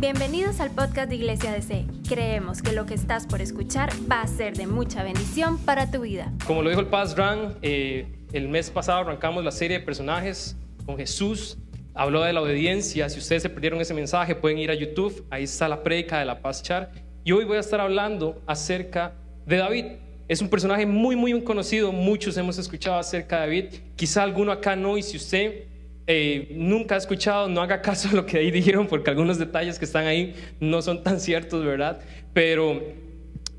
Bienvenidos al podcast de Iglesia DC. Creemos que lo que estás por escuchar va a ser de mucha bendición para tu vida. Como lo dijo el Paz Ran, eh, el mes pasado arrancamos la serie de personajes con Jesús. Habló de la obediencia. Si ustedes se perdieron ese mensaje, pueden ir a YouTube. Ahí está la predica de la Paz Char. Y hoy voy a estar hablando acerca de David. Es un personaje muy, muy conocido. Muchos hemos escuchado acerca de David. Quizá alguno acá no. Y si usted eh, nunca ha escuchado, no haga caso a lo que ahí dijeron, porque algunos detalles que están ahí no son tan ciertos, ¿verdad? Pero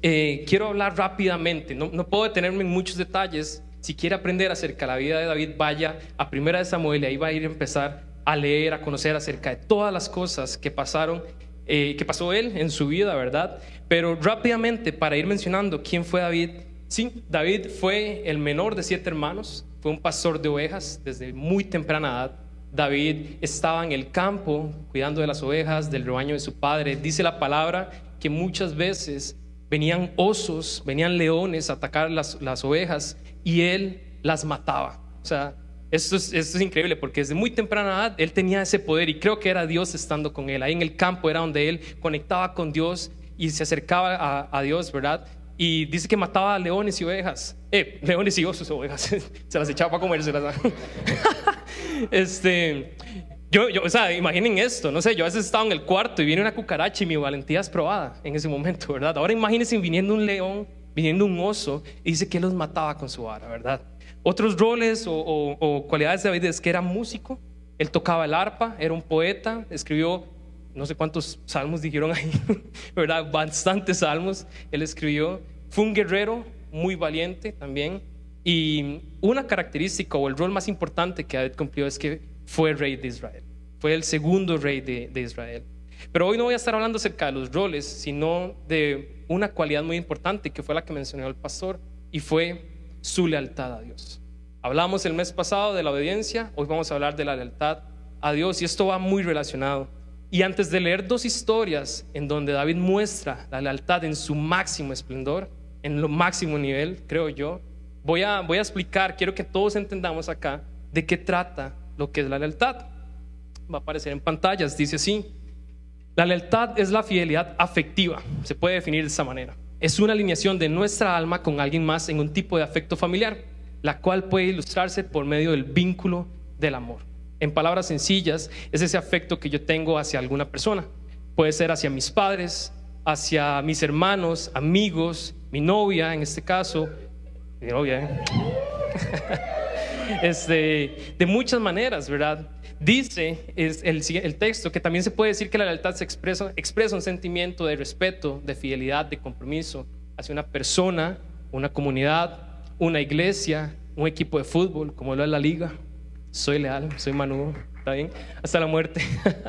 eh, quiero hablar rápidamente. No, no puedo detenerme en muchos detalles. Si quiere aprender acerca de la vida de David, vaya a Primera de Samuel y ahí va a ir a empezar a leer, a conocer acerca de todas las cosas que pasaron, eh, que pasó él en su vida, ¿verdad? Pero rápidamente, para ir mencionando quién fue David, sí, David fue el menor de siete hermanos, fue un pastor de ovejas desde muy temprana edad. David estaba en el campo cuidando de las ovejas, del rebaño de su padre. Dice la palabra que muchas veces venían osos, venían leones a atacar las, las ovejas y él las mataba. O sea, esto es, esto es, increíble porque desde muy temprana edad él tenía ese poder y creo que era Dios estando con él. Ahí en el campo era donde él conectaba con Dios y se acercaba a, a Dios, ¿verdad? Y dice que mataba a leones y ovejas. Eh, leones y osos, ovejas. se las echaba para comérselas. este, yo, yo, o sea, imaginen esto, no sé, yo a veces estaba en el cuarto y viene una cucaracha y mi valentía es probada en ese momento, ¿verdad? Ahora imagínense viniendo un león, viniendo un oso y dice que los mataba con su vara, ¿verdad? Otros roles o, o, o cualidades de David es que era músico, él tocaba el arpa, era un poeta, escribió no sé cuántos salmos dijeron ahí, ¿verdad? Bastantes salmos él escribió. Fue un guerrero muy valiente también. Y una característica o el rol más importante que David cumplió es que fue rey de Israel. Fue el segundo rey de, de Israel. Pero hoy no voy a estar hablando acerca de los roles, sino de una cualidad muy importante que fue la que mencionó el pastor y fue su lealtad a Dios. Hablamos el mes pasado de la obediencia, hoy vamos a hablar de la lealtad a Dios y esto va muy relacionado. Y antes de leer dos historias en donde David muestra la lealtad en su máximo esplendor, en lo máximo nivel, creo yo, voy a, voy a explicar, quiero que todos entendamos acá de qué trata lo que es la lealtad. Va a aparecer en pantallas, dice así, la lealtad es la fidelidad afectiva, se puede definir de esa manera. Es una alineación de nuestra alma con alguien más en un tipo de afecto familiar, la cual puede ilustrarse por medio del vínculo del amor. En palabras sencillas, es ese afecto que yo tengo hacia alguna persona. Puede ser hacia mis padres, hacia mis hermanos, amigos, mi novia en este caso, ¿eh? este, de muchas maneras, ¿verdad? Dice es el, el, texto que también se puede decir que la lealtad se expresa, expresa un sentimiento de respeto, de fidelidad, de compromiso hacia una persona, una comunidad, una iglesia, un equipo de fútbol, como lo es la liga, soy leal, soy manudo, ¿está bien? Hasta la muerte.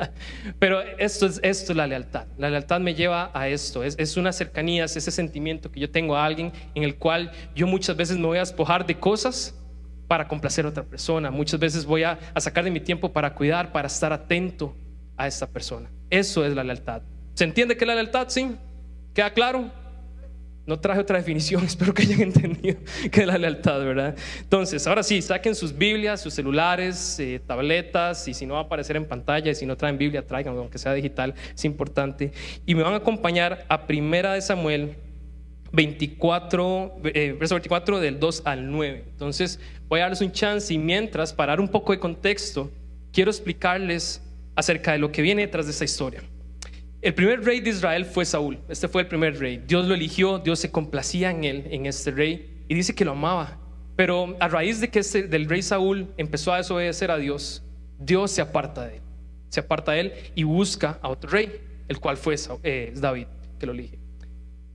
Pero esto es, esto es la lealtad. La lealtad me lleva a esto. Es, es una cercanía, es ese sentimiento que yo tengo a alguien en el cual yo muchas veces me voy a despojar de cosas para complacer a otra persona. Muchas veces voy a, a sacar de mi tiempo para cuidar, para estar atento a esta persona. Eso es la lealtad. ¿Se entiende que la lealtad? Sí. ¿Queda claro? No traje otra definición, espero que hayan entendido que es la lealtad, ¿verdad? Entonces, ahora sí, saquen sus Biblias, sus celulares, eh, tabletas, y si no va a aparecer en pantalla, y si no traen Biblia, traigan, aunque sea digital, es importante. Y me van a acompañar a Primera de Samuel 24, eh, verso 24 del 2 al 9. Entonces, voy a darles un chance y mientras, para dar un poco de contexto, quiero explicarles acerca de lo que viene detrás de esta historia. El primer rey de Israel fue Saúl. Este fue el primer rey. Dios lo eligió, Dios se complacía en él, en este rey, y dice que lo amaba. Pero a raíz de que este, del rey Saúl empezó a desobedecer a Dios, Dios se aparta de él. Se aparta de él y busca a otro rey, el cual fue eh, David, que lo elige.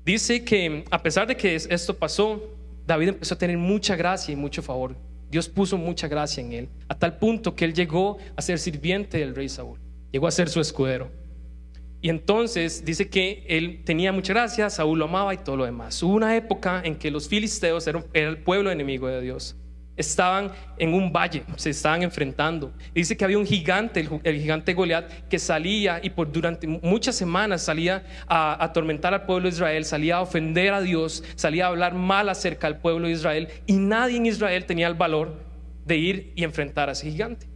Dice que a pesar de que esto pasó, David empezó a tener mucha gracia y mucho favor. Dios puso mucha gracia en él, a tal punto que él llegó a ser sirviente del rey Saúl. Llegó a ser su escudero. Y entonces dice que él tenía mucha gracia, Saúl lo amaba y todo lo demás. Hubo una época en que los filisteos eran, era el pueblo enemigo de Dios. Estaban en un valle, se estaban enfrentando. Dice que había un gigante, el, el gigante Goliat, que salía y por durante muchas semanas salía a, a atormentar al pueblo de Israel, salía a ofender a Dios, salía a hablar mal acerca del pueblo de Israel. Y nadie en Israel tenía el valor de ir y enfrentar a ese gigante.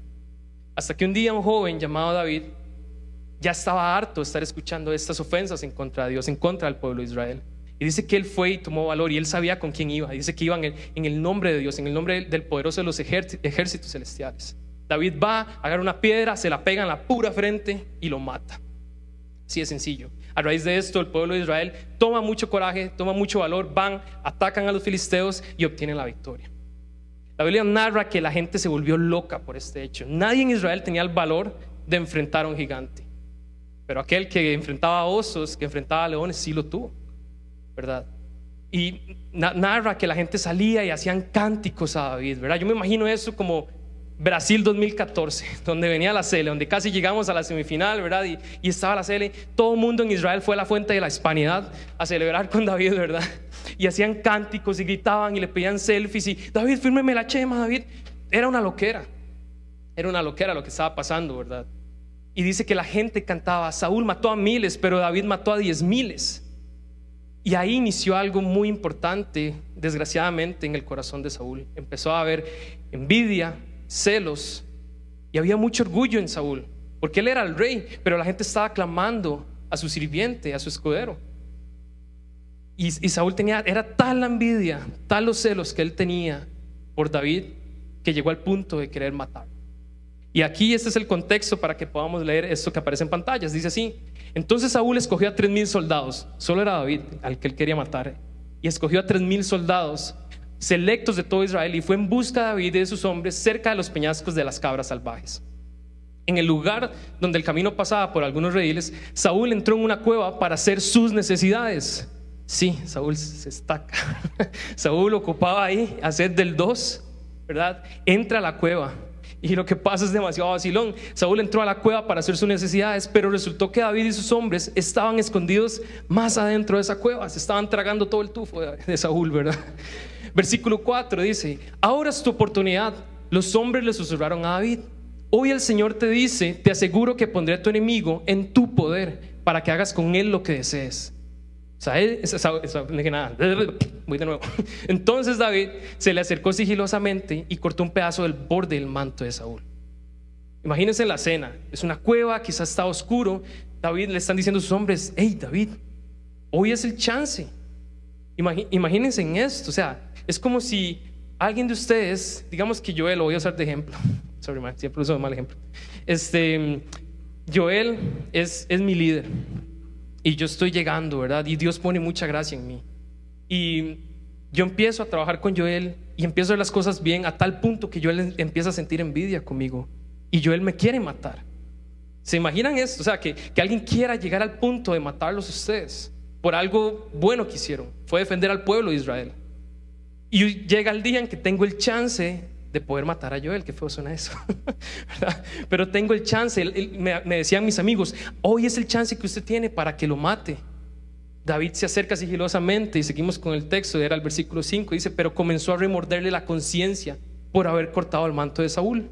Hasta que un día un joven llamado David ya estaba harto de estar escuchando estas ofensas en contra de Dios, en contra del pueblo de Israel. Y dice que él fue y tomó valor y él sabía con quién iba. Dice que iba en el, nombre de Dios, en el nombre del poderoso de los ejércitos celestiales. David va, agarra una piedra, se la pega en la pura frente y lo mata. Así de sencillo. A raíz de esto, el pueblo de Israel toma mucho coraje, toma mucho valor, van, atacan a los filisteos y obtienen la victoria. La Biblia narra que la gente se volvió loca por este hecho. Nadie en Israel tenía el valor de enfrentar a un gigante. Pero aquel que enfrentaba osos, que enfrentaba leones, sí lo tuvo. ¿verdad? Y narra que la gente salía y hacían cánticos a David, ¿verdad? Yo me imagino eso como Brasil 2014, donde venía la Cele, donde casi llegamos a la semifinal, ¿verdad? Y, estaba la Cele, todo el mundo en Israel fue a la fuente de la hispanidad a celebrar con David, ¿verdad? Y hacían cánticos y gritaban y le pedían selfies y David, fírmeme la chema, David. Era una loquera, era una loquera lo que estaba pasando, ¿verdad? Y dice que la gente cantaba, Saúl mató a miles, pero David mató a diez miles. Y ahí inició algo muy importante, desgraciadamente, en el corazón de Saúl. Empezó a haber envidia, celos, y había mucho orgullo en Saúl, porque él era el rey, pero la gente estaba clamando a su sirviente, a su escudero. Y, Saúl tenía, era tal la envidia, tal los celos que él tenía por David, que llegó al punto de querer matarlo. Y aquí este es el contexto para que podamos leer esto que aparece en pantallas. Dice así, entonces Saúl escogió a tres mil soldados, solo era David al que él quería matar, y escogió a tres mil soldados selectos de todo Israel y fue en busca de David y de sus hombres cerca de los peñascos de las cabras salvajes. En el lugar donde el camino pasaba por algunos rediles, Saúl entró en una cueva para hacer sus necesidades. Sí, Saúl se estaca. Saúl ocupaba ahí hacer del dos, ¿verdad? Entra a la cueva y lo que pasa es demasiado vacilón. Saúl entró a la cueva para hacer sus necesidades, pero resultó que David y sus hombres estaban escondidos más adentro de esa cueva. Se estaban tragando todo el tufo de Saúl, ¿verdad? Versículo 4 dice, ahora es tu oportunidad. Los hombres le susurraron a David. Hoy el Señor te dice, te aseguro que pondré a tu enemigo en tu poder para que hagas con él lo que desees. Voy de nuevo. Entonces David se le acercó sigilosamente y cortó un pedazo del borde del manto de Saúl. Imagínense la escena, es una cueva, quizás está oscuro. David le están diciendo a sus hombres, hey David, hoy es el chance. Imagínense en esto, o sea, es como si alguien de ustedes, digamos que Joel, lo voy a usar de ejemplo, sorry man, siempre uso mal ejemplo. Este, Joel es, es mi líder y yo estoy llegando, ¿verdad? Y Dios pone mucha gracia en mí. Y yo empiezo a trabajar con Joel y empiezo las cosas bien a tal punto que Joel empieza a sentir envidia conmigo y Joel me quiere matar. ¿Se imaginan esto? O sea, que, que alguien quiera llegar al punto de matarlos ustedes por algo bueno que hicieron. Fue defender al pueblo de Israel. Y llega el día en que tengo el chance de poder matar a Joel, que feo suena eso, Pero tengo el chance, me, me decían mis amigos, hoy es el chance que usted tiene para que lo mate. David se acerca sigilosamente y seguimos con el texto, era el versículo 5, dice, pero comenzó a remorderle la conciencia por haber cortado el manto de Saúl.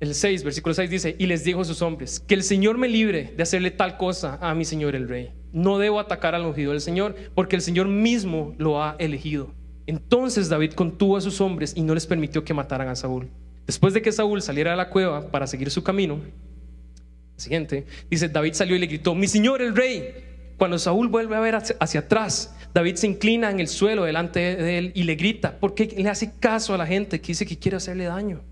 El 6, versículo 6 dice, y les dijo a sus hombres, que el Señor me libre de hacerle tal cosa a mi Señor el rey. No debo atacar al ungido del Señor, porque el Señor mismo lo ha elegido. Entonces David contuvo a sus hombres y no les permitió que mataran a Saúl. Después de que Saúl saliera de la cueva para seguir su camino, siguiente, dice, David salió y le gritó, mi Señor el rey. Cuando Saúl vuelve a ver hacia, atrás, David se inclina en el suelo delante de él y le grita, porque le hace caso a la gente que dice que quiere hacerle daño.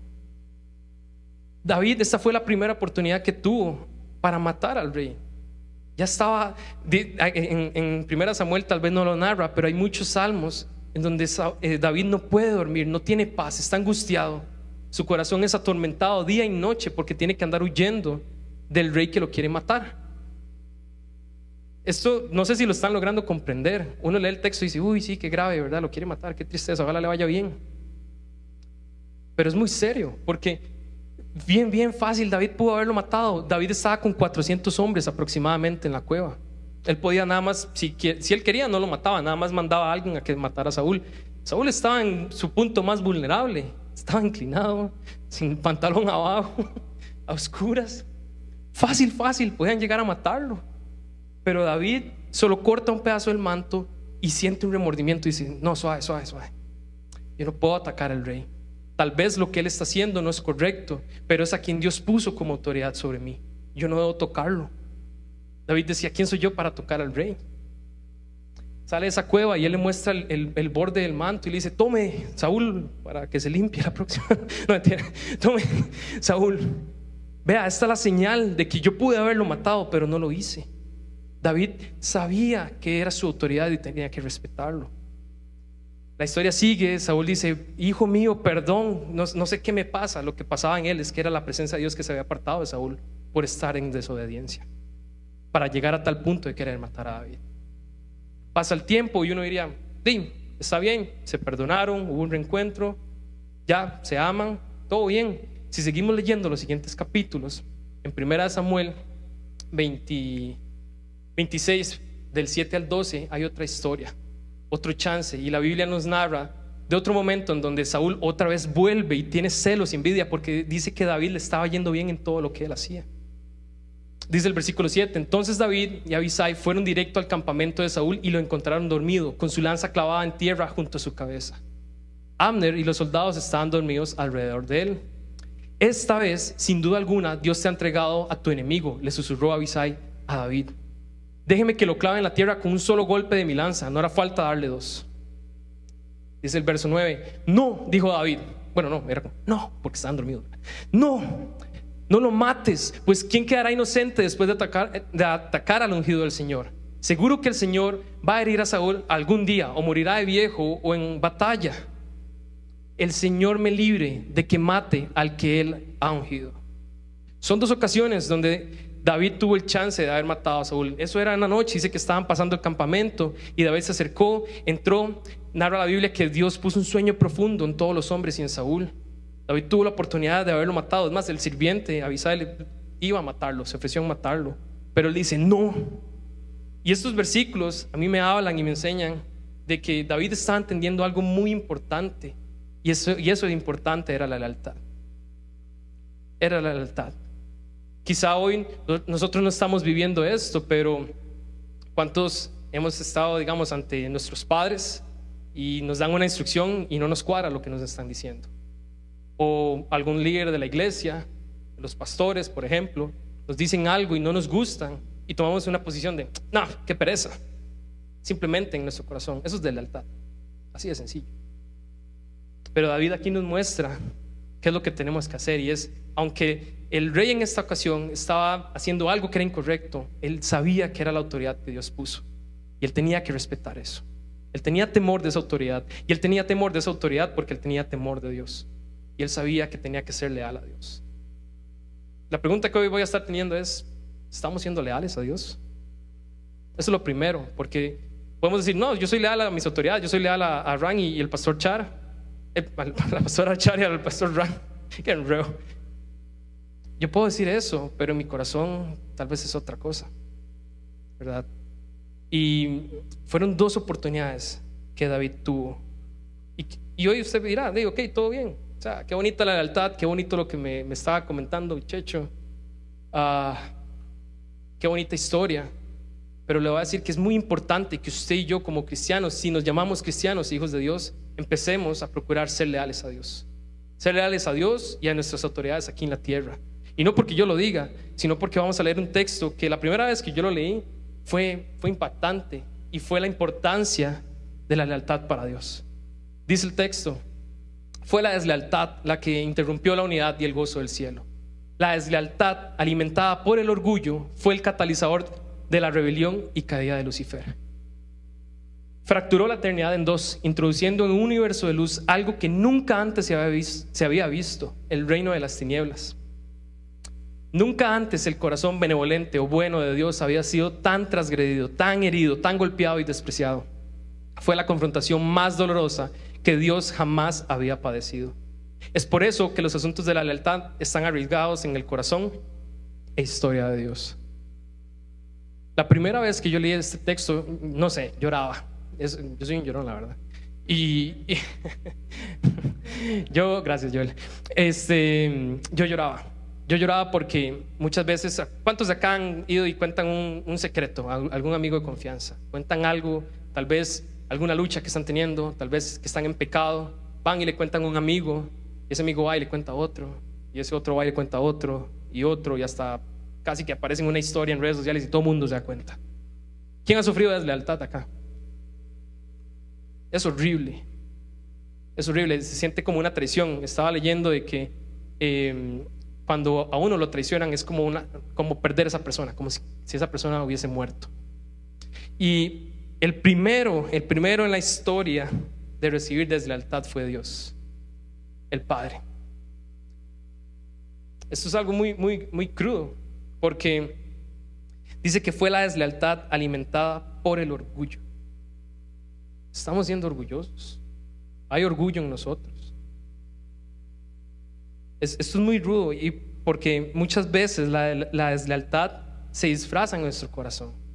David, esta fue la primera oportunidad que tuvo para matar al rey. Ya estaba, en, en Primera Samuel tal vez no lo narra, pero hay muchos salmos en donde eh, David no puede dormir, no tiene paz, está angustiado. Su corazón es atormentado día y noche porque tiene que andar huyendo del rey que lo quiere matar. Esto no sé si lo están logrando comprender. Uno lee el texto y dice, uy, sí, qué grave, ¿verdad? Lo quiere matar, qué tristeza, ojalá le vaya bien. Pero es muy serio, porque bien, bien fácil, David pudo haberlo matado. David estaba con 400 hombres aproximadamente en la cueva. Él podía nada más, si, él quería, no lo mataba, nada más mandaba a alguien a que matara a Saúl. Saúl estaba en su punto más vulnerable, estaba inclinado, sin pantalón abajo, a oscuras. Fácil, fácil, podían llegar a matarlo. Pero David solo corta un pedazo del manto y siente un remordimiento y dice, no, suave, suave, suave. Yo no puedo atacar al rey. Tal vez lo que él está haciendo no es correcto, pero es a quien Dios puso como autoridad sobre mí. yo no debo tocarlo. David decía, ¿quién soy yo para tocar al rey? Sale de esa cueva y él le muestra el, borde del manto y le dice, tome, Saúl, para que se limpie la próxima. No, mentira. Tome, Saúl. Vea, esta es la señal de que yo pude haberlo matado, pero no lo hice. David sabía que era su autoridad y tenía que respetarlo. La historia sigue, Saúl dice, hijo mío, perdón, no, no, sé qué me pasa. Lo que pasaba en él es que era la presencia de Dios que se había apartado de Saúl por estar en desobediencia, para llegar a tal punto de querer matar a David. Pasa el tiempo y uno diría, sí, está bien, se perdonaron, hubo un reencuentro, ya se aman, todo bien. Si seguimos leyendo los siguientes capítulos, en 1 Samuel 26, del 7 al 12, hay otra historia, otro chance, y la Biblia nos narra de otro momento en donde Saúl otra vez vuelve y tiene celos y envidia porque dice que David le estaba yendo bien en todo lo que él hacía. Dice el versículo 7, entonces David y Abisai fueron directo al campamento de Saúl y lo encontraron dormido, con su lanza clavada en tierra junto a su cabeza. Abner y los soldados estaban dormidos alrededor de él. Esta vez, sin duda alguna, Dios te ha entregado a tu enemigo, le susurró Abisai a David. Déjeme que lo clave en la tierra con un solo golpe de mi lanza, no hará falta darle dos. Dice el verso 9, no, dijo David. Bueno, no, era no, porque estaban dormidos. No, no lo mates, pues ¿quién quedará inocente después de atacar, al ungido del Señor? Seguro que el Señor va a herir a Saúl algún día, o morirá de viejo o en batalla. El Señor me libre de que mate al que Él ha ungido. Son dos ocasiones donde David tuvo el chance de haber matado a Saúl. Eso era en la noche, dice que estaban pasando el campamento y David se acercó, entró, narra la Biblia que Dios puso un sueño profundo en todos los hombres y en Saúl. David tuvo la oportunidad de haberlo matado. Es más, el sirviente Abisai iba a matarlo, se ofreció a matarlo. Pero él dice, no. Y estos versículos a mí me hablan y me enseñan de que David estaba entendiendo algo muy importante. Y eso, y eso de importante era la lealtad. Era la lealtad. Quizá hoy nosotros no estamos viviendo esto, pero ¿cuántos hemos estado, digamos, ante nuestros padres y nos dan una instrucción y no nos cuadra lo que nos están diciendo? O algún líder de la iglesia, los pastores, por ejemplo, nos dicen algo y no nos gustan y tomamos una posición de, no, qué pereza, simplemente en nuestro corazón. Eso es de lealtad, así de sencillo. Pero David aquí nos muestra qué es lo que tenemos que hacer y es, aunque el rey en esta ocasión estaba haciendo algo que era incorrecto, él sabía que era la autoridad que Dios puso y él tenía que respetar eso. Él tenía temor de esa autoridad y él tenía temor de esa autoridad porque él tenía temor de Dios y él sabía que tenía que ser leal a Dios. La pregunta que hoy voy a estar teniendo es, ¿estamos siendo leales a Dios? Eso es lo primero, porque podemos decir, no, yo soy leal a mis autoridades, yo soy leal a, a Ran y, el pastor Char, el, a la pastora Char y al pastor Ran, que enreo. Yo puedo decir eso, pero en mi corazón tal vez es otra cosa, ¿verdad? Y fueron dos oportunidades que David tuvo. Y, y hoy usted dirá, digo, ok, todo bien, sea, qué bonita la lealtad, qué bonito lo que me, estaba comentando Checho. Ah, qué bonita historia. Pero le voy a decir que es muy importante que usted y yo como cristianos, si nos llamamos cristianos, hijos de Dios, empecemos a procurar ser leales a Dios. Ser leales a Dios y a nuestras autoridades aquí en la tierra. Y no porque yo lo diga, sino porque vamos a leer un texto que la primera vez que yo lo leí fue, fue impactante y fue la importancia de la lealtad para Dios. Dice el texto, fue la deslealtad la que interrumpió la unidad y el gozo del cielo. La deslealtad alimentada por el orgullo fue el catalizador de la rebelión y caída de Lucifer. Fracturó la eternidad en dos, introduciendo en un universo de luz algo que nunca antes se había, visto, el reino de las tinieblas. Nunca antes el corazón benevolente o bueno de Dios había sido tan transgredido, tan herido, tan golpeado y despreciado. Fue la confrontación más dolorosa que Dios jamás había padecido. Es por eso que los asuntos de la lealtad están arriesgados en el corazón e historia de Dios. La primera vez que yo leí este texto, no sé, lloraba. yo soy un llorón, la verdad. Y, yo, gracias Joel, este, yo lloraba. Yo lloraba porque muchas veces, ¿cuántos de acá han ido y cuentan un, un secreto, algún amigo de confianza? Cuentan algo, tal vez alguna lucha que están teniendo, tal vez que están en pecado, van y le cuentan a un amigo, y ese amigo va y le cuenta a otro, y ese otro va y le cuenta a otro, y otro, y hasta casi que aparece una historia en redes sociales y todo el mundo se da cuenta. ¿Quién ha sufrido deslealtad acá? Es horrible. Es horrible, se siente como una traición. Estaba leyendo de que em, cuando a uno lo traicionan es como, una, como perder a esa persona, como si, si esa persona hubiese muerto. Y el primero, el primero en la historia de recibir deslealtad fue Dios, el Padre. Esto es algo muy, muy, muy crudo, porque dice que fue la deslealtad alimentada por el orgullo. Estamos siendo orgullosos. Hay orgullo en nosotros. esto es muy rudo y porque muchas veces la deslealtad se disfraza en nuestro corazón.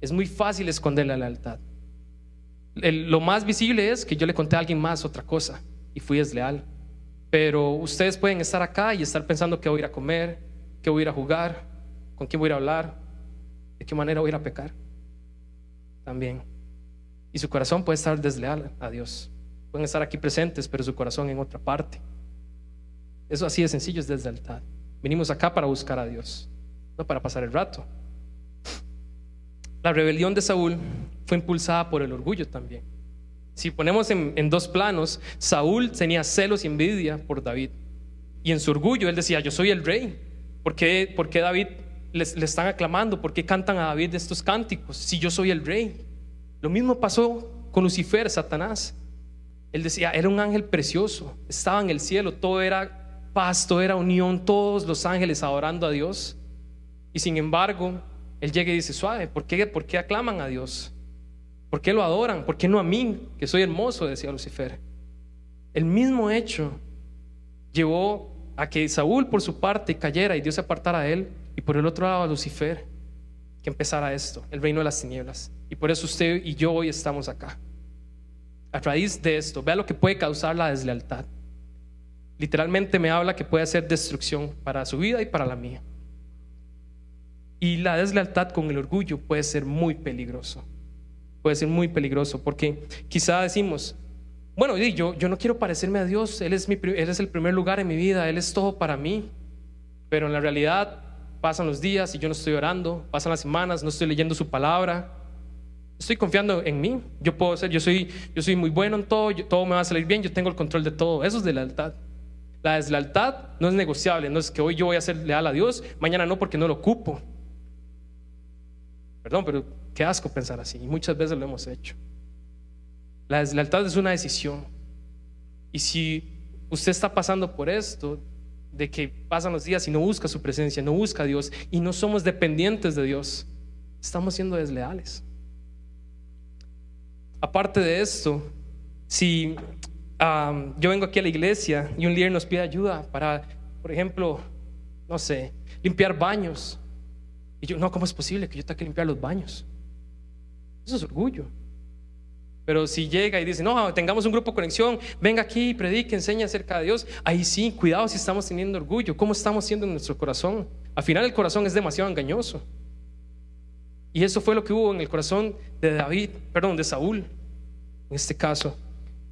Es muy fácil esconder la lealtad. lo más visible es que yo le conté a alguien más otra cosa y fui desleal. Pero ustedes pueden estar acá y estar pensando que voy a ir a comer, que voy a ir a jugar, con quién voy a hablar, de qué manera voy a ir a pecar. También. Y su corazón puede estar desleal a Dios. Pueden estar aquí presentes, pero su corazón en otra parte. Eso así de sencillo es deslealtad. Venimos acá para buscar a Dios, no para pasar el rato. La rebelión de Saúl fue impulsada por el orgullo también. Si ponemos en, dos planos, Saúl tenía celos y envidia por David. Y en su orgullo él decía, yo soy el rey. ¿Por qué, David le, le están aclamando? ¿Por qué cantan a David estos cánticos si yo soy el rey? Lo mismo pasó con Lucifer, Satanás. Él decía, era un ángel precioso, estaba en el cielo, todo era paz, todo era unión, todos los ángeles adorando a Dios. Y sin embargo, él llega y dice, suave, ¿por qué, ¿por qué aclaman a Dios? ¿Por qué lo adoran? ¿Por qué no a mí, que soy hermoso? Decía Lucifer. El mismo hecho llevó a que Saúl por su parte cayera y Dios se apartara de él, y por el otro lado a Lucifer, que empezara esto, el reino de las tinieblas. Y por eso usted y yo hoy estamos acá. A raíz de esto, vea lo que puede causar la deslealtad. Literalmente me habla que puede hacer destrucción para su vida y para la mía. Y la deslealtad con el orgullo puede ser muy peligroso. Puede ser muy peligroso porque quizá decimos, bueno, yo, yo no quiero parecerme a Dios, él es, el primer lugar en mi vida, Él es todo para mí. Pero en la realidad pasan los días y yo no estoy orando, pasan las semanas, no estoy leyendo su palabra. Estoy confiando en mí. Yo puedo ser, yo soy, yo soy muy bueno en todo, todo me va a salir bien, yo tengo el control de todo. Eso es de lealtad. La deslealtad no es negociable, no es que hoy yo voy a ser leal a Dios, mañana no porque no lo ocupo. Perdón, pero qué asco pensar así. Y muchas veces lo hemos hecho. La deslealtad es una decisión. Y si usted está pasando por esto, de que pasan los días y no busca su presencia, no busca a Dios y no somos dependientes de Dios, estamos siendo desleales. Aparte de esto, si yo vengo aquí a la iglesia y un líder nos pide ayuda para, por ejemplo, no sé, limpiar baños, y yo, no, ¿cómo es posible que yo tenga que limpiar los baños? Eso es orgullo. Pero si llega y dice, no, tengamos un grupo de conexión, venga aquí, predique, enseña acerca de Dios, ahí sí, cuidado si estamos teniendo orgullo, ¿cómo estamos siendo en nuestro corazón? Al final el corazón es demasiado engañoso. Y eso fue lo que hubo en el corazón de David, perdón, de Saúl, en este caso.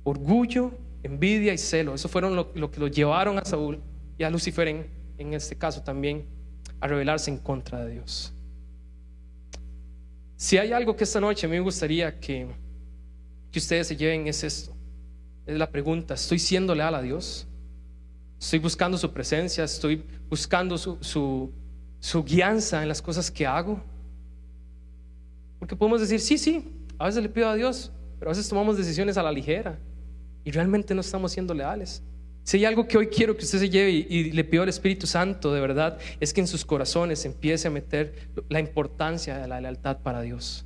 Orgullo, envidia y celo. Eso fueron lo, que lo llevaron a Saúl y a Lucifer en este caso también a rebelarse en contra de Dios. Si hay algo que esta noche a mí me gustaría que, que ustedes se lleven es esto. Es la pregunta, ¿estoy siendo leal a Dios? ¿Estoy buscando su presencia? ¿Estoy buscando su, su, su guianza en las cosas que hago? Porque podemos decir, sí, sí, a veces le pido a Dios, pero a veces tomamos decisiones a la ligera y realmente no estamos siendo leales. Si hay algo que hoy quiero que usted se lleve y, le pido al Espíritu Santo de verdad, es que en sus corazones empiece a meter la importancia de la lealtad para Dios.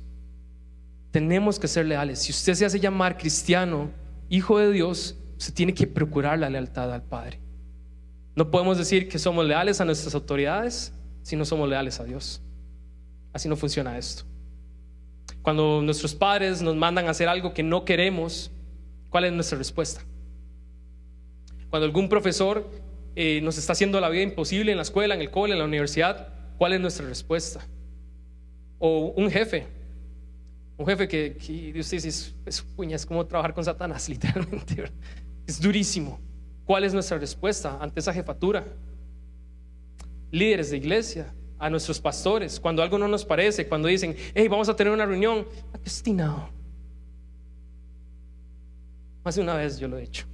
Tenemos que ser leales. Si usted se hace llamar cristiano, hijo de Dios, se tiene que procurar la lealtad al Padre. No podemos decir que somos leales a nuestras autoridades si no somos leales a Dios. Así no funciona esto. Cuando nuestros padres nos mandan a hacer algo que no queremos, ¿cuál es nuestra respuesta? Cuando algún profesor eh, nos está haciendo la vida imposible en la escuela, en el cole, en la universidad, ¿cuál es nuestra respuesta? O un jefe, un jefe que, Dios dice, es, es, como trabajar con Satanás, literalmente. Es durísimo. ¿Cuál es nuestra respuesta ante esa jefatura? Líderes de iglesia, a nuestros pastores cuando algo no nos parece, cuando dicen, hey, vamos a tener una reunión. Destinado. Más de una vez yo lo he hecho.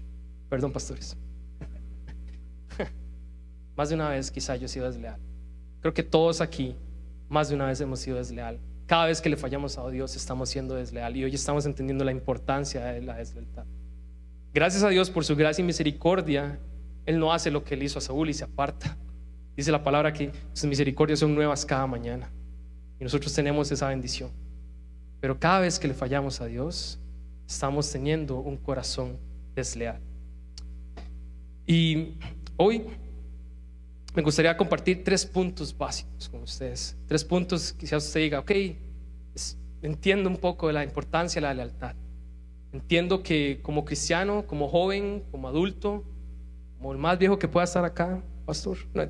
Perdón, pastores. Más de una vez quizá yo he sido desleal. Creo que todos aquí, más de una vez hemos sido desleal. Cada vez que le fallamos a Dios estamos siendo desleal y hoy estamos entendiendo la importancia de la deslealtad. Gracias a Dios por su gracia y misericordia, Él no hace lo que Él hizo a Saúl y se aparta. Dice la palabra que sus misericordias son nuevas cada mañana y nosotros tenemos esa bendición. Pero cada vez que le fallamos a Dios, estamos teniendo un corazón desleal. Y hoy me gustaría compartir tres puntos básicos con ustedes. Tres puntos quizás usted diga, ok, entiendo un poco de la importancia de la lealtad. Entiendo que como cristiano, como joven, como adulto, como el más viejo que pueda estar acá, pastor, no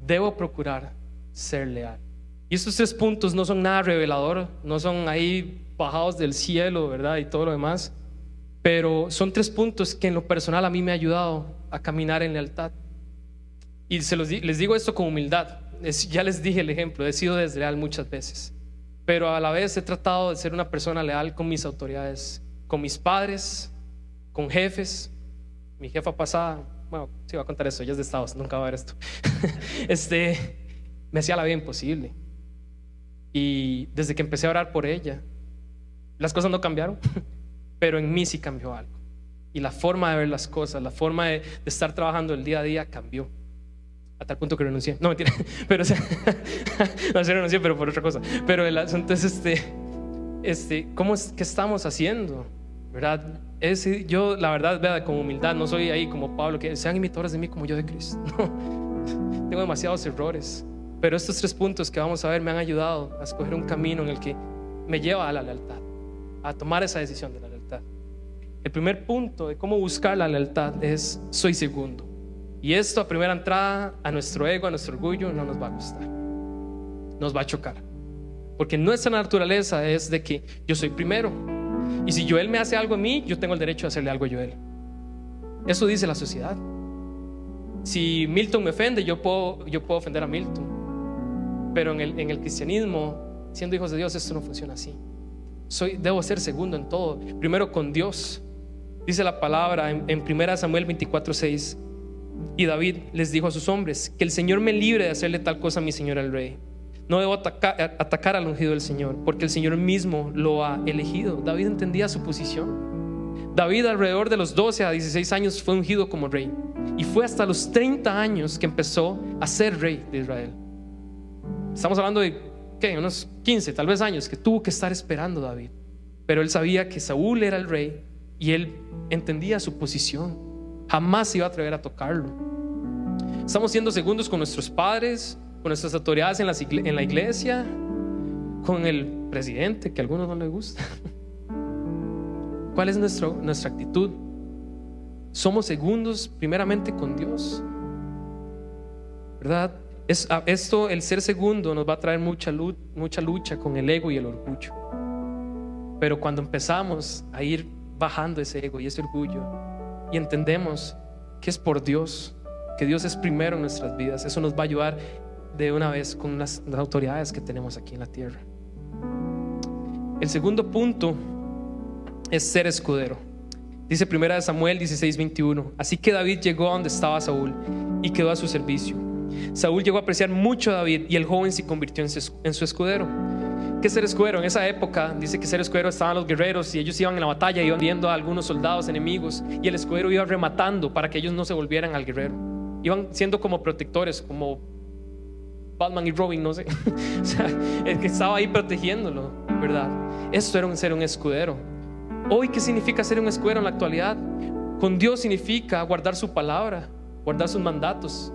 debo procurar ser leal. Y estos tres puntos no son nada revelador, no son ahí bajados del cielo, ¿verdad? Y todo lo demás. Pero son tres puntos que en lo personal a mí me ha ayudado a caminar en lealtad. Y se los, les digo esto con humildad. ya les dije el ejemplo, he sido desleal muchas veces. Pero a la vez he tratado de ser una persona leal con mis autoridades, con mis padres, con jefes. Mi jefa pasada, bueno, sí va a contar eso, ella es de Estados, nunca va a ver esto. este, me hacía la vida imposible. Y desde que empecé a orar por ella, las cosas no cambiaron, pero en mí sí cambió algo. Y la forma de ver las cosas, la forma de, estar trabajando el día a día cambió. A tal punto que renuncié. No, mentira. Pero, o sea, no, se renuncié, pero por otra cosa. Pero el asunto es este, este, ¿cómo es que estamos haciendo? ¿Verdad? Es, yo, la verdad, vea, con humildad, no soy ahí como Pablo, que sean imitadores de mí como yo de Cristo. No, tengo demasiados errores. Pero estos tres puntos que vamos a ver me han ayudado a escoger un camino en el que me lleva a la lealtad a tomar esa decisión de la lealtad. El primer punto de cómo buscar la lealtad es soy segundo. Y esto a primera entrada a nuestro ego, a nuestro orgullo, no nos va a gustar. Nos va a chocar. Porque nuestra naturaleza es de que yo soy primero. Y si Joel me hace algo a mí, yo tengo el derecho a hacerle algo a Joel. Eso dice la sociedad. Si Milton me ofende, yo puedo, yo puedo ofender a Milton. Pero en el, en el cristianismo, siendo hijos de Dios, esto no funciona así debo ser segundo en todo. Primero con Dios. Dice la palabra en, en 1 Samuel 24:6. Y David les dijo a sus hombres: Que el Señor me libre de hacerle tal cosa a mi señor el rey. No debo atacar, atacar al ungido del Señor, porque el Señor mismo lo ha elegido. David entendía su posición. David alrededor de los 12 a 16 años fue ungido como rey. Y fue hasta los 30 años que empezó a ser rey de Israel. Estamos hablando de unos 15 tal vez años que tuvo que estar esperando David. Pero él sabía que Saúl era el rey y él entendía su posición. Jamás iba a atrever a tocarlo. Estamos siendo segundos con nuestros padres, con nuestras autoridades en, la iglesia, con el presidente, que a algunos no les gusta. ¿Cuál es nuestra actitud? Somos segundos primeramente con Dios. ¿Verdad? esto, el ser segundo, nos va a traer mucha lucha con el ego y el orgullo. Pero cuando empezamos a ir bajando ese ego y ese orgullo y entendemos que es por Dios, que Dios es primero en nuestras vidas, eso nos va a ayudar de una vez con las, autoridades que tenemos aquí en la tierra. El segundo punto es ser escudero. Dice 1 Samuel 16, 21. Así que David llegó a donde estaba Saúl y quedó a su servicio. Saúl llegó a apreciar mucho a David y el joven se convirtió en su escudero. ¿Qué ser escudero? En esa época dice que ser escudero estaban los guerreros y ellos iban en la batalla, iban viendo a algunos soldados enemigos y el escudero iba rematando para que ellos no se volvieran al guerrero. Iban siendo como protectores, como Batman y Robin, no sé. o el que estaba ahí protegiéndolo, ¿verdad? Esto era un ser un escudero. Hoy, ¿qué significa ser un escudero en la actualidad? Con Dios significa guardar su palabra, guardar sus mandatos,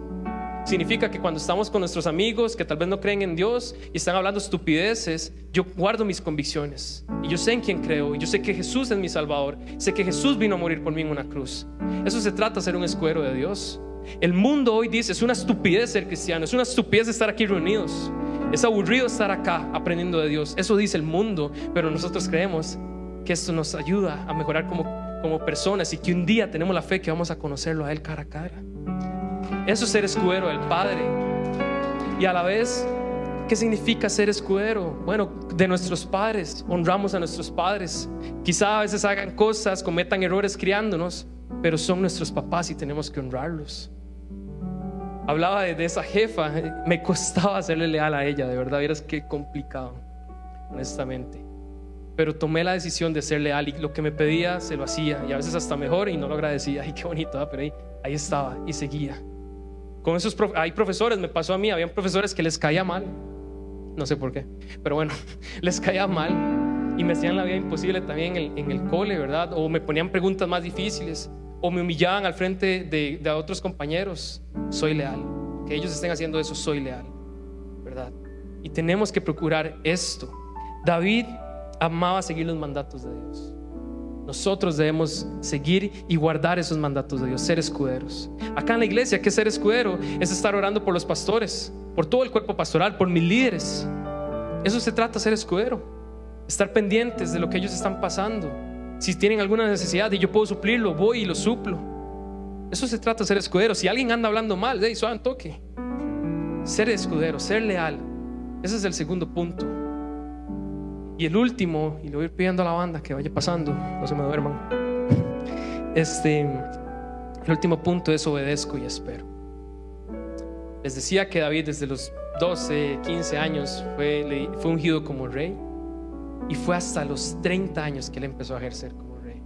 Significa que cuando estamos con nuestros amigos que tal vez no creen en Dios y están hablando estupideces, yo guardo mis convicciones. Y yo sé en quién creo. Y yo sé que Jesús es mi Salvador. Sé que Jesús vino a morir por mí en una cruz. Eso se trata de ser un escuero de Dios. El mundo hoy dice, es una estupidez ser cristiano. Es una estupidez estar aquí reunidos. Es aburrido estar acá aprendiendo de Dios. Eso dice el mundo. Pero nosotros creemos que esto nos ayuda a mejorar como, como personas y que un día tenemos la fe que vamos a conocerlo a Él cara a cara. Eso es ser escudero del Padre. Y a la vez, ¿qué significa ser escudero? Bueno, de nuestros padres, honramos a nuestros padres. Quizá a veces hagan cosas, cometan errores criándonos, pero son nuestros papás y tenemos que honrarlos. Hablaba de, esa jefa, me costaba serle leal a ella, de verdad, vieras qué complicado, honestamente. Pero tomé la decisión de ser leal y lo que me pedía se lo hacía y a veces hasta mejor y no lo agradecía. Ay, qué bonito, pero ahí, ahí estaba y seguía. Con esos hay profesores, me pasó a mí, habían profesores que les caía mal, no sé por qué, pero bueno, les caía mal y me hacían la vida imposible también en el, en cole, ¿verdad? O me ponían preguntas más difíciles o me humillaban al frente de otros compañeros. Soy leal. Que ellos estén haciendo eso, soy leal, ¿verdad? Y tenemos que procurar esto. David amaba seguir los mandatos de Dios. Nosotros debemos seguir y guardar esos mandatos de Dios, ser escuderos. Acá en la iglesia, que ser escudero es estar orando por los pastores, por todo el cuerpo pastoral, por mis líderes. Eso se trata, ser escudero. Estar pendientes de lo que ellos están pasando. Si tienen alguna necesidad y yo puedo suplirlo, voy y lo suplo. Eso se trata, ser escudero. Si alguien anda hablando mal, de suave toque. Ser escudero, ser leal. Ese es el segundo punto. Y el último, y le voy pidiendo a la banda que vaya pasando, no se me duerman. Este, el último punto es obedezco y espero. Les decía que David desde los 12, 15 años fue, fue ungido como rey y fue hasta los 30 años que él empezó a ejercer como rey.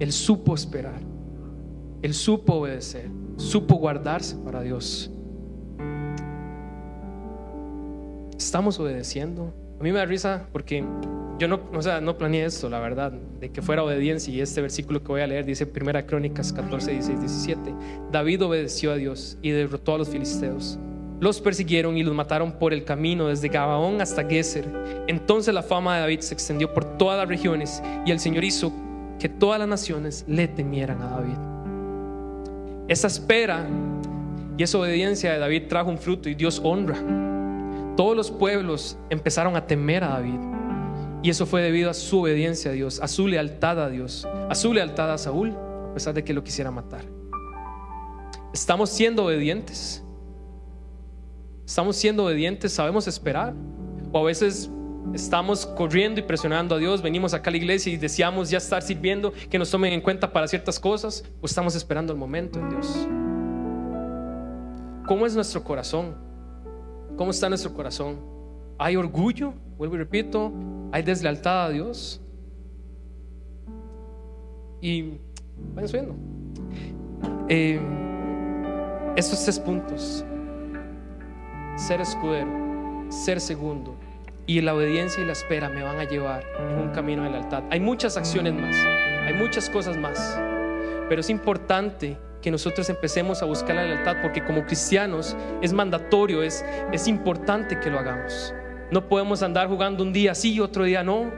Él supo esperar, él supo obedecer, supo guardarse para Dios. ¿Estamos obedeciendo? A mí me da risa porque yo no, o sea, no planeé esto, la verdad, de que fuera obediencia. Y este versículo que voy a leer dice Primera Crónicas 14, 16, 17. David obedeció a Dios y derrotó a los filisteos. Los persiguieron y los mataron por el camino desde Gabaón hasta Geser. Entonces la fama de David se extendió por todas las regiones y el Señor hizo que todas las naciones le temieran a David. Esa espera y esa obediencia de David trajo un fruto y Dios honra todos los pueblos empezaron a temer a David. Y eso fue debido a su obediencia a Dios, a su lealtad a Dios, a su lealtad a Saúl, a pesar de que lo quisiera matar. Estamos siendo obedientes. Estamos siendo obedientes, sabemos esperar. O a veces estamos corriendo y presionando a Dios, venimos acá a la iglesia y deseamos ya estar sirviendo, que nos tomen en cuenta para ciertas cosas, o estamos esperando el momento en Dios. ¿Cómo es nuestro corazón? ¿Cómo está nuestro corazón? ¿Hay orgullo? Vuelvo y repito, ¿hay deslealtad a Dios? Y vayan subiendo. Eh, estos tres puntos, ser escudero, ser segundo y la obediencia y la espera me van a llevar en un camino de lealtad. Hay muchas acciones más, hay muchas cosas más, pero es importante que nosotros empecemos a buscar la lealtad, porque como cristianos es mandatorio, es, es importante que lo hagamos. No podemos andar jugando un día sí, otro día no,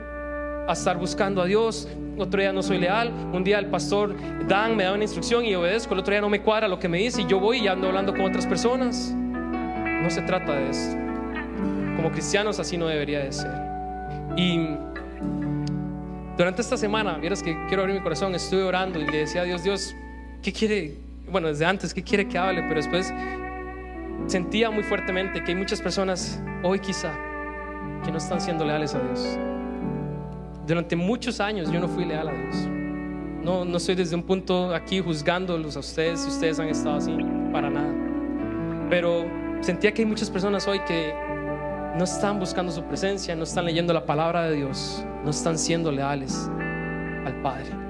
a estar buscando a Dios, otro día no soy leal, un día el pastor Dan me da una instrucción y obedezco, el otro día no me cuadra lo que me dice y yo voy y ando hablando con otras personas. No se trata de eso. Como cristianos así no debería de ser. Y durante esta semana, vieras que quiero abrir mi corazón, estuve orando y le decía a Dios, Dios, ¿qué quiere? Bueno, desde antes, ¿qué quiere que hable? Pero después sentía muy fuertemente que hay muchas personas, hoy quizá, que no están siendo leales a Dios. Durante muchos años yo no fui leal a Dios. No, no soy desde un punto aquí juzgándolos a ustedes si ustedes han estado así, para nada. Pero sentía que hay muchas personas hoy que no están buscando su presencia, no están leyendo la palabra de Dios, no están siendo leales al Padre.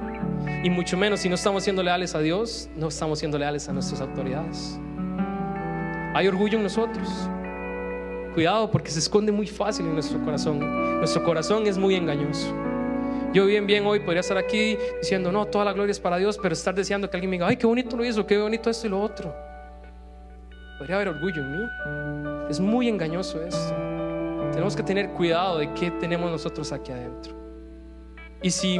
Y mucho menos si no estamos siendo leales a Dios, no estamos siendo leales a nuestras autoridades. Hay orgullo en nosotros. Cuidado porque se esconde muy fácil en nuestro corazón. Nuestro corazón es muy engañoso. Yo bien, bien hoy podría estar aquí diciendo, no, toda la gloria es para Dios, pero estar deseando que alguien me diga, ay, qué bonito lo hizo, qué bonito esto y lo otro. Podría haber orgullo en mí. Es muy engañoso esto. Tenemos que tener cuidado de qué tenemos nosotros aquí adentro. Y si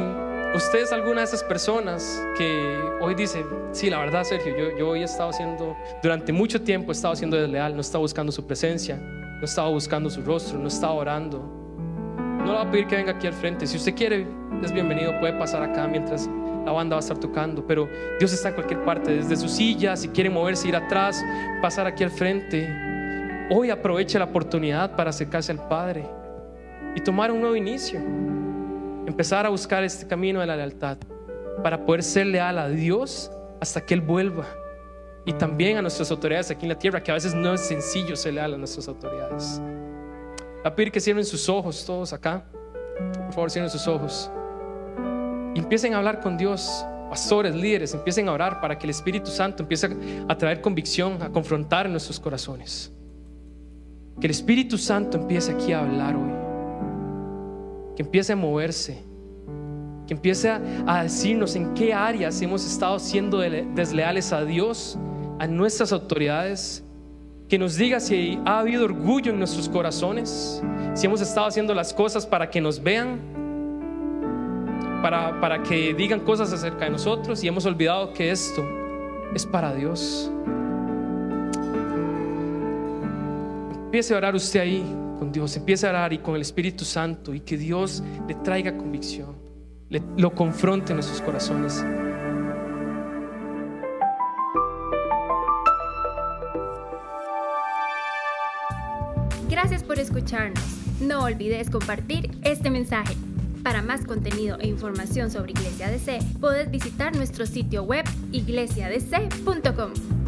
usted es alguna de esas personas que hoy dice, sí, la verdad, Sergio, yo, hoy he estado haciendo, durante mucho tiempo he estado siendo desleal, no he estado buscando su presencia, no he estado buscando su rostro, no he estado orando. No le voy a pedir que venga aquí al frente. Si usted quiere, es bienvenido, puede pasar acá mientras la banda va a estar tocando, pero Dios está en cualquier parte, desde su silla, si quiere moverse, ir atrás, pasar aquí al frente. hoy aproveche la oportunidad para acercarse al Padre y tomar un nuevo inicio. Empezar a buscar este camino de la lealtad para poder ser leal a Dios hasta que Él vuelva. Y también a nuestras autoridades aquí en la tierra, que a veces no es sencillo ser leal a nuestras autoridades. Va a pedir que cierren sus ojos todos acá. Por favor, cierren sus ojos. Empiecen a hablar con Dios. Pastores, líderes, empiecen a orar para que el Espíritu Santo empiece a traer convicción, a confrontar nuestros corazones. Que el Espíritu Santo empiece aquí a hablar hoy. Que empiece a moverse. Que empiece a decirnos en qué áreas hemos estado siendo desleales a Dios, a nuestras autoridades que nos diga si ha habido orgullo en nuestros corazones, si hemos estado haciendo las cosas para que nos vean, para, para que digan cosas acerca de nosotros y hemos olvidado que esto es para Dios. Empiece a orar usted ahí con Dios, empiece a orar y con el Espíritu Santo y que Dios le traiga convicción, le, lo confronte en nuestros corazones. Gracias por escucharnos. No olvides compartir este mensaje. Para más contenido e información sobre Iglesia DC, puedes visitar nuestro sitio web iglesiadc.com.